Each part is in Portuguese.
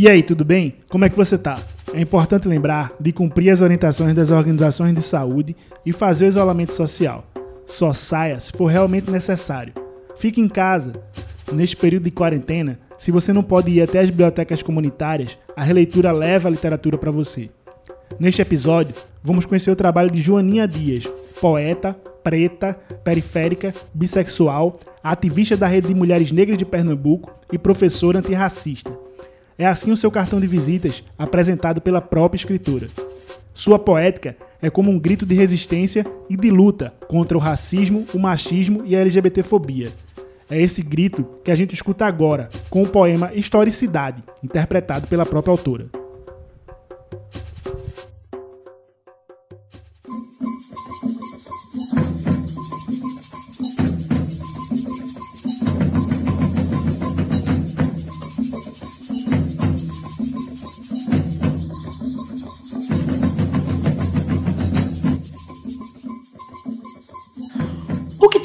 E aí, tudo bem? Como é que você tá? É importante lembrar de cumprir as orientações das organizações de saúde e fazer o isolamento social. Só saia se for realmente necessário. Fique em casa. Neste período de quarentena, se você não pode ir até as bibliotecas comunitárias, a releitura leva a literatura para você. Neste episódio, vamos conhecer o trabalho de Joaninha Dias, poeta, preta, periférica, bissexual, ativista da Rede de Mulheres Negras de Pernambuco e professora antirracista. É assim o seu cartão de visitas, apresentado pela própria escritora. Sua poética é como um grito de resistência e de luta contra o racismo, o machismo e a LGBTfobia. É esse grito que a gente escuta agora, com o poema Historicidade, interpretado pela própria autora.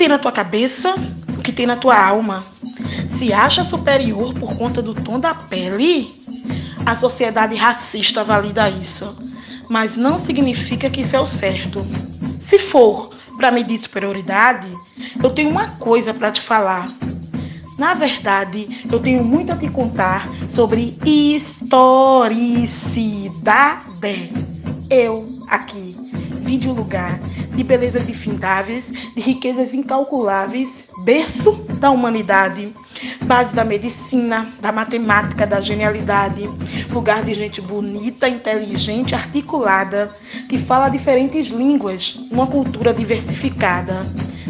Tem na tua cabeça, o que tem na tua alma. Se acha superior por conta do tom da pele, a sociedade racista valida isso. Mas não significa que isso é o certo. Se for para medir superioridade, eu tenho uma coisa para te falar. Na verdade, eu tenho muito a te contar sobre historicidade. Eu aqui vi de um lugar de belezas infindáveis, de riquezas incalculáveis, berço da humanidade, base da medicina, da matemática, da genialidade, lugar de gente bonita, inteligente, articulada, que fala diferentes línguas, uma cultura diversificada.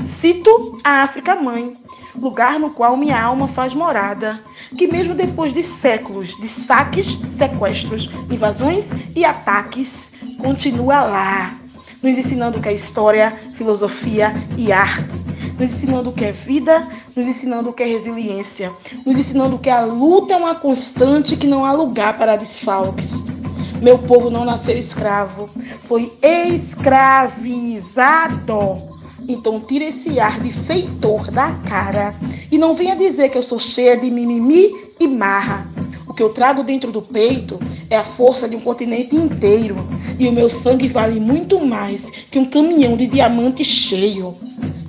Cito a África Mãe, lugar no qual minha alma faz morada, que mesmo depois de séculos de saques, sequestros, invasões e ataques, continua lá, nos ensinando o que é história, filosofia e arte, nos ensinando o que é vida, nos ensinando o que é resiliência, nos ensinando que a luta é uma constante que não há lugar para desfalques. Meu povo não nasceu escravo, foi escravizado. Então tira esse ar de feitor da cara e não venha dizer que eu sou cheia de mimimi e marra. O que eu trago dentro do peito é a força de um continente inteiro e o meu sangue vale muito mais que um caminhão de diamante cheio.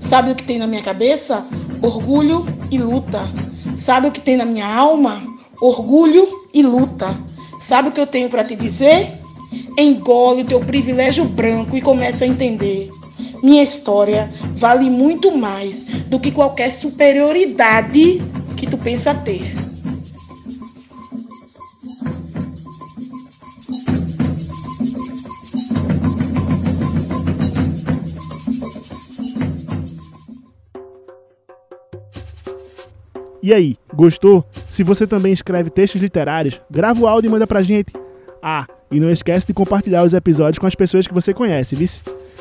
Sabe o que tem na minha cabeça? Orgulho e luta. Sabe o que tem na minha alma? Orgulho e luta. Sabe o que eu tenho para te dizer? Engole o teu privilégio branco e comece a entender. Minha história vale muito mais do que qualquer superioridade que tu pensa ter. E aí, gostou? Se você também escreve textos literários, grava o áudio e manda pra gente. Ah, e não esquece de compartilhar os episódios com as pessoas que você conhece, viu?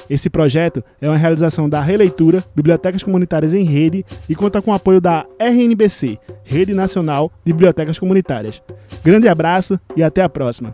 Esse projeto é uma realização da Releitura, Bibliotecas Comunitárias em Rede, e conta com o apoio da RNBC, Rede Nacional de Bibliotecas Comunitárias. Grande abraço e até a próxima!